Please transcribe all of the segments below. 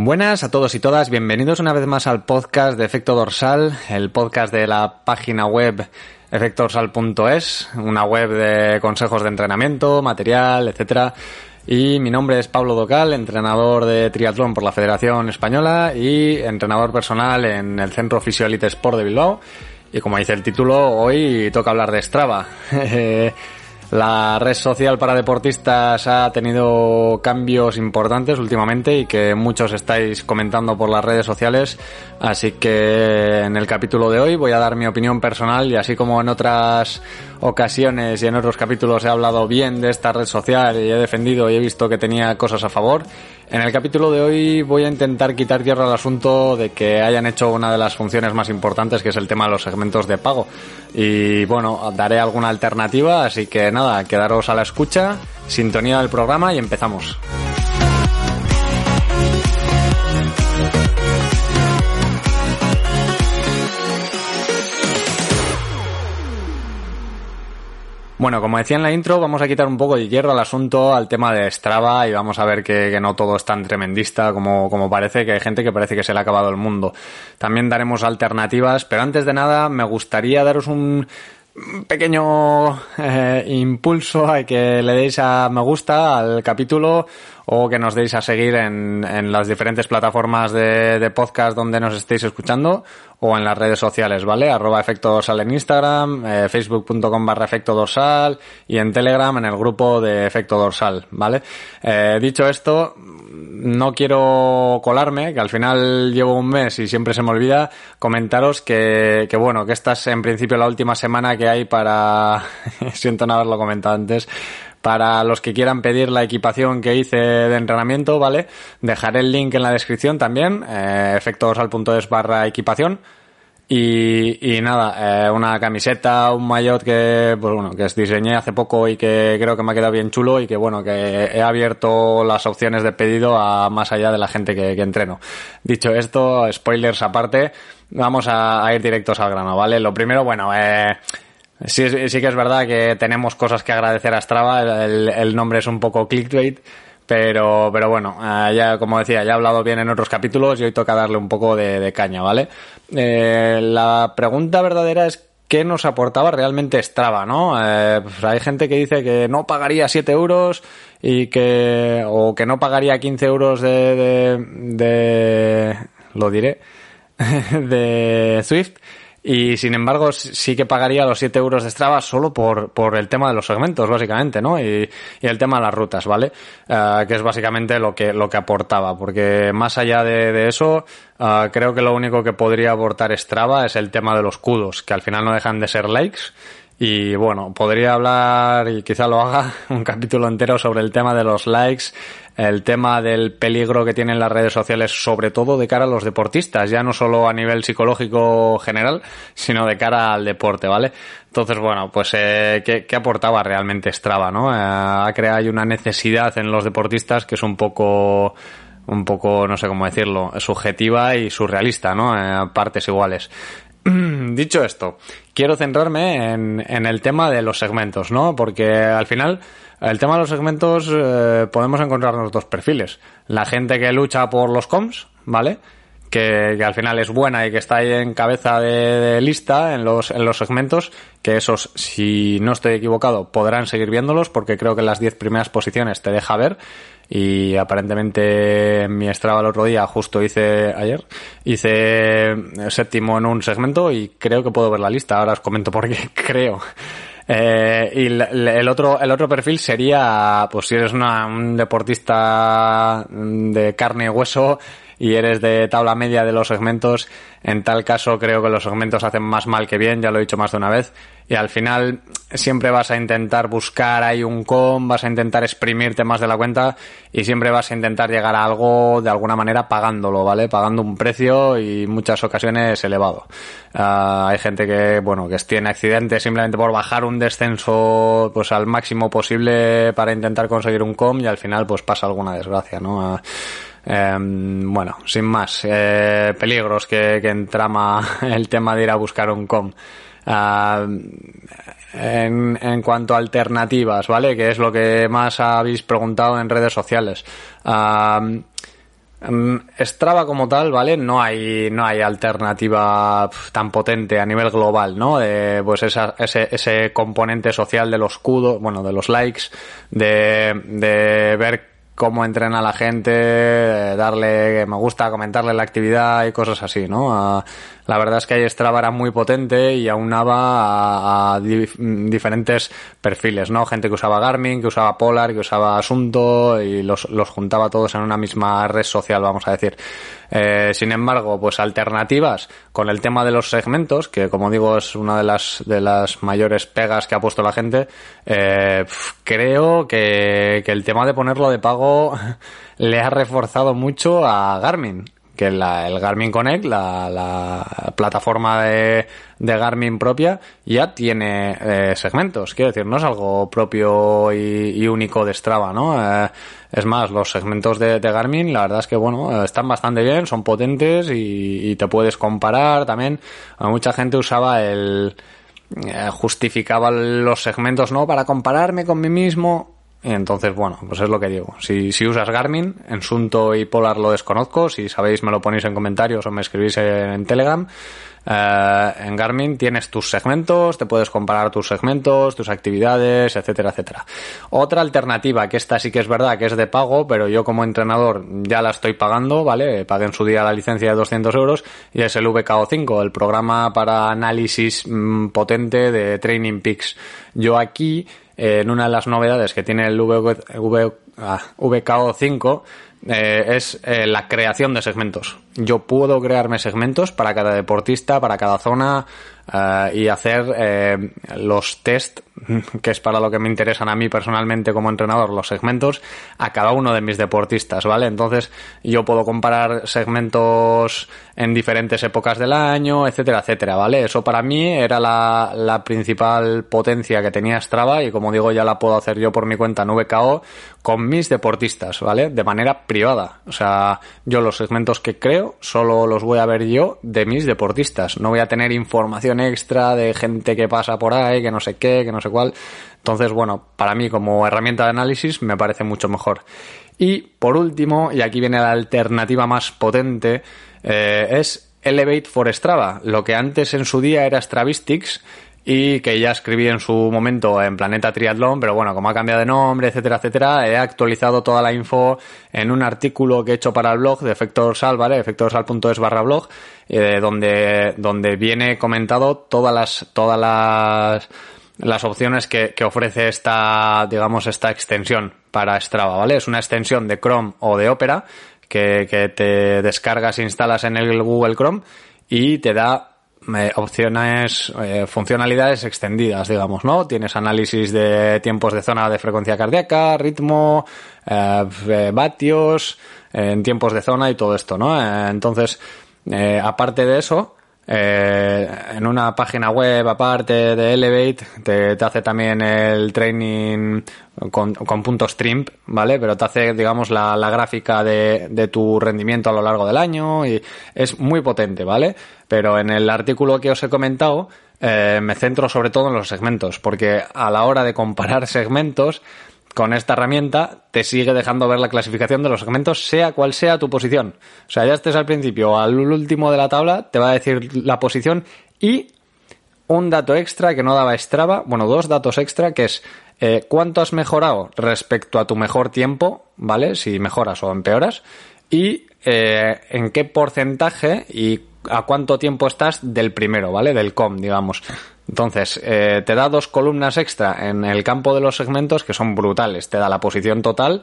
Buenas a todos y todas, bienvenidos una vez más al podcast de Efecto Dorsal, el podcast de la página web efectodorsal.es, una web de consejos de entrenamiento, material, etcétera. Y mi nombre es Pablo Docal, entrenador de triatlón por la Federación Española y entrenador personal en el Centro Fisiolite Sport de Bilbao. Y como dice el título, hoy toca hablar de Strava. La red social para deportistas ha tenido cambios importantes últimamente y que muchos estáis comentando por las redes sociales. Así que en el capítulo de hoy voy a dar mi opinión personal y así como en otras ocasiones y en otros capítulos he hablado bien de esta red social y he defendido y he visto que tenía cosas a favor, en el capítulo de hoy voy a intentar quitar tierra al asunto de que hayan hecho una de las funciones más importantes, que es el tema de los segmentos de pago. Y bueno, daré alguna alternativa, así que nada, quedaros a la escucha, sintonía del programa y empezamos. Bueno, como decía en la intro, vamos a quitar un poco de hierro al asunto, al tema de Strava y vamos a ver que, no todo es tan tremendista como, como parece, que hay gente que parece que se le ha acabado el mundo. También daremos alternativas, pero antes de nada me gustaría daros un pequeño eh, impulso a que le deis a me gusta al capítulo o que nos deis a seguir en, en las diferentes plataformas de, de, podcast donde nos estéis escuchando o en las redes sociales, ¿vale? Arroba efecto dorsal en Instagram, eh, facebook.com barra efecto dorsal y en Telegram en el grupo de efecto dorsal, ¿vale? Eh, dicho esto, no quiero colarme, que al final llevo un mes y siempre se me olvida comentaros que, que bueno, que esta es en principio la última semana que hay para, siento no haberlo comentado antes, para los que quieran pedir la equipación que hice de entrenamiento, ¿vale? Dejaré el link en la descripción también, eh, efectosal.es barra equipación. Y, y nada, eh, una camiseta, un maillot que, pues bueno, que diseñé hace poco y que creo que me ha quedado bien chulo y que bueno, que he abierto las opciones de pedido a más allá de la gente que, que entreno. Dicho esto, spoilers aparte, vamos a, a, ir directos al grano, ¿vale? Lo primero, bueno, eh, Sí, sí que es verdad que tenemos cosas que agradecer a Strava, el, nombre es un poco clickbait, pero, pero bueno, eh, ya como decía, ya he hablado bien en otros capítulos y hoy toca darle un poco de, de caña, ¿vale? Eh, la pregunta verdadera es qué nos aportaba realmente Strava, ¿no? Eh, pues hay gente que dice que no pagaría 7 euros y que, o que no pagaría 15 euros de, de, de lo diré, de Swift y sin embargo, sí que pagaría los 7 euros de Strava solo por, por el tema de los segmentos, básicamente, ¿no? Y, y el tema de las rutas, ¿vale? Uh, que es básicamente lo que, lo que aportaba. Porque más allá de, eso, uh, creo que lo único que podría aportar Strava es el tema de los kudos, que al final no dejan de ser likes. Y bueno, podría hablar, y quizá lo haga, un capítulo entero sobre el tema de los likes, el tema del peligro que tienen las redes sociales, sobre todo de cara a los deportistas, ya no solo a nivel psicológico general, sino de cara al deporte, ¿vale? Entonces, bueno, pues, eh, ¿qué, ¿qué, aportaba realmente Strava, no? Eh, ha creado una necesidad en los deportistas que es un poco un poco, no sé cómo decirlo, subjetiva y surrealista, ¿no? Eh, partes iguales. Dicho esto, quiero centrarme en, el tema de los segmentos, ¿no? Porque al final, el tema de los segmentos, eh, podemos encontrarnos dos perfiles. La gente que lucha por los comms, ¿vale? Que, que, al final es buena y que está ahí en cabeza de, de, lista en los, en los segmentos, que esos, si no estoy equivocado, podrán seguir viéndolos porque creo que las 10 primeras posiciones te deja ver y aparentemente en mi Strava el otro día, justo hice ayer, hice séptimo en un segmento y creo que puedo ver la lista, ahora os comento por qué creo. Eh, y el otro, el otro perfil sería, pues si eres una, un deportista de carne y hueso y eres de tabla media de los segmentos, en tal caso creo que los segmentos hacen más mal que bien, ya lo he dicho más de una vez, y al final siempre vas a intentar buscar ahí un com, vas a intentar exprimirte más de la cuenta y siempre vas a intentar llegar a algo de alguna manera pagándolo, ¿vale? Pagando un precio y muchas ocasiones elevado. Ah, hay gente que, bueno, que tiene accidentes simplemente por bajar un descenso pues al máximo posible para intentar conseguir un com y al final pues pasa alguna desgracia, ¿no? Ah, em, bueno, sin más, eh, peligros que, entrama el tema de ir a buscar un com. Ah, en, en, cuanto a alternativas, ¿vale? Que es lo que más habéis preguntado en redes sociales. Uh, Strava como tal, ¿vale? No hay, no hay alternativa tan potente a nivel global, ¿no? De, pues ese, ese componente social de los cudos, bueno, de los likes, de, de ver cómo entrena la gente, darle me gusta, comentarle la actividad y cosas así, ¿no? La verdad es que Strava era muy potente y aunaba a, a diferentes perfiles, ¿no? Gente que usaba Garmin, que usaba Polar, que usaba Asunto y los, los juntaba todos en una misma red social, vamos a decir. Eh, sin embargo, pues alternativas con el tema de los segmentos, que como digo es una de las, de las mayores pegas que ha puesto la gente, eh, creo que, que el tema de ponerlo de pago le ha reforzado mucho a Garmin que la, el Garmin Connect, la, la plataforma de, de, Garmin propia, ya tiene eh, segmentos. Quiero decir, no es algo propio y, y único de Strava, ¿no? Eh, es más, los segmentos de, de, Garmin, la verdad es que, bueno, están bastante bien, son potentes y, y te puedes comparar también. Mucha gente usaba el... Eh, justificaba los segmentos, ¿no? Para compararme con mí mismo entonces, bueno, pues es lo que digo. Si, si usas Garmin, en Sunto y Polar lo desconozco. Si sabéis, me lo ponéis en comentarios o me escribís en Telegram. Eh, en Garmin tienes tus segmentos, te puedes comparar tus segmentos, tus actividades, etcétera, etcétera. Otra alternativa, que esta sí que es verdad que es de pago, pero yo como entrenador ya la estoy pagando, ¿vale? Pagué en su día la licencia de 200 euros y es el VKO5, el programa para análisis mmm, potente de Training Peaks. Yo aquí en una de las novedades que tiene el v, v, ah, VKO5 eh, es eh, la creación de segmentos. Yo puedo crearme segmentos para cada deportista, para cada zona uh, y hacer eh, los test, que es para lo que me interesan a mí personalmente como entrenador, los segmentos a cada uno de mis deportistas, ¿vale? Entonces yo puedo comparar segmentos en diferentes épocas del año, etcétera, etcétera, ¿vale? Eso para mí era la, la principal potencia que tenía Strava y como digo ya la puedo hacer yo por mi cuenta en VKO con mis deportistas, ¿vale? De manera privada. O sea, yo los segmentos que creo solo los voy a ver yo de mis deportistas. No voy a tener información extra de gente que pasa por ahí, que no sé qué, que no sé cuál. Entonces, bueno, para mí como herramienta de análisis me parece mucho mejor. Y por último, y aquí viene la alternativa más potente, eh, es Elevate for Strava. Lo que antes en su día era Stravistics, y que ya escribí en su momento en Planeta Triatlón, pero bueno, como ha cambiado de nombre, etcétera, etcétera, he actualizado toda la info en un artículo que he hecho para el blog de Efector Sal, ¿vale? efectorsal.es barra blog, eh, donde, donde viene comentado todas las, todas las, las opciones que, que ofrece esta, digamos, esta extensión para Strava, ¿vale? Es una extensión de Chrome o de Opera que, que te descargas e instalas en el Google Chrome y te da eh, opciones, eh, funcionalidades extendidas, digamos, ¿no? Tienes análisis de tiempos de zona de frecuencia cardíaca, ritmo, eh, vatios, en tiempos de zona y todo esto, ¿no? entonces, aparte de eso, eh, en una página web aparte de Elevate te, hace también el training con, puntos trimp, ¿vale? Pero te hace, digamos, la, la gráfica de, de, tu rendimiento a lo largo del año y es muy potente, ¿vale? Pero en el artículo que os he comentado eh, me centro sobre todo en los segmentos, porque a la hora de comparar segmentos con esta herramienta te sigue dejando ver la clasificación de los segmentos, sea cual sea tu posición. O sea, ya estés al principio o al último de la tabla, te va a decir la posición y un dato extra que no daba Strava, bueno, dos datos extra, que es eh, cuánto has mejorado respecto a tu mejor tiempo, ¿vale? Si mejoras o empeoras, y eh, en qué porcentaje y a cuánto tiempo estás del primero, ¿vale? Del com, digamos. Entonces, eh, te da dos columnas extra en el campo de los segmentos que son brutales. Te da la posición total,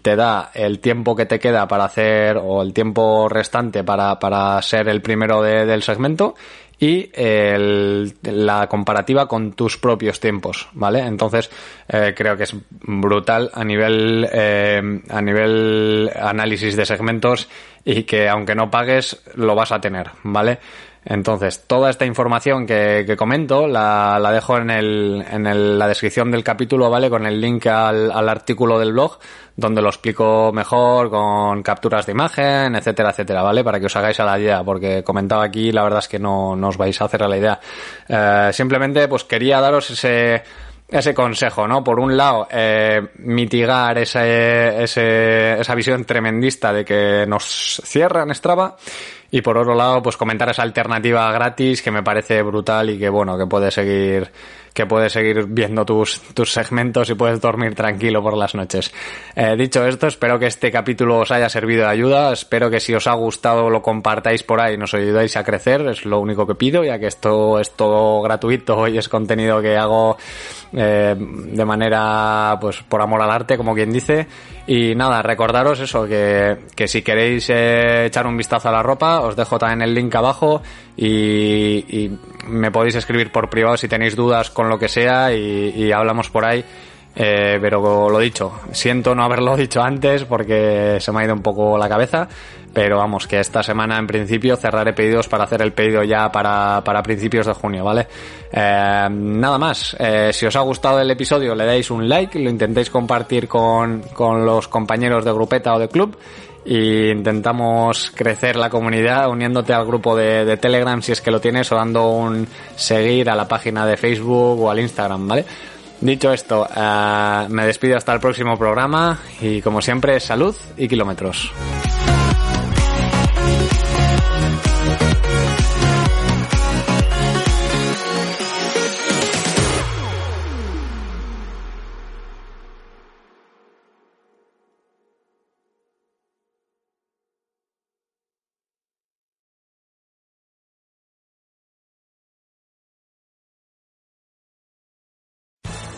te da el tiempo que te queda para hacer o el tiempo restante para, para ser el primero del segmento y la comparativa con tus propios tiempos, ¿vale? Entonces eh, creo que es brutal a nivel eh, a nivel análisis de segmentos y que aunque no pagues lo vas a tener, ¿vale? Entonces, toda esta información que, comento la, dejo en, el, en la descripción del capítulo, ¿vale? Con el link al, al, artículo del blog, donde lo explico mejor, con capturas de imagen, etcétera, etcétera, ¿vale? Para que os hagáis a la idea, porque comentaba aquí, la verdad es que no, no os vais a hacer a la idea. Eh, simplemente, pues quería daros ese ese consejo, ¿no? Por un lado, eh, mitigar ese, ese, esa visión tremendista de que nos cierran Strava y por otro lado, pues comentar esa alternativa gratis que me parece brutal y que bueno, que puede seguir que puedes seguir viendo tus, tus segmentos y puedes dormir tranquilo por las noches. Eh, dicho esto, espero que este capítulo os haya servido de ayuda. Espero que si os ha gustado lo compartáis por ahí nos ayudáis a crecer. Es lo único que pido, ya que esto es todo gratuito y es contenido que hago eh, de manera, pues, por amor al arte, como quien dice. Y nada, recordaros eso, que, que si queréis eh, echar un vistazo a la ropa, os dejo también el link abajo y, y me podéis escribir por privado si tenéis dudas con lo que sea y, hablamos por ahí. Eh, pero lo dicho, siento no haberlo dicho antes porque se me ha ido un poco la cabeza, pero vamos, que esta semana en principio cerraré pedidos para hacer el pedido ya para, para principios de junio, ¿vale? Eh, nada más, eh, si os ha gustado el episodio le dais un like, lo intentéis compartir con, con los compañeros de grupeta o de club y intentamos crecer la comunidad uniéndote al grupo de, Telegram si es que lo tienes o dando un seguir a la página de Facebook o al Instagram, ¿vale? Dicho esto, eh, me despido hasta el próximo programa y como siempre, salud y kilómetros.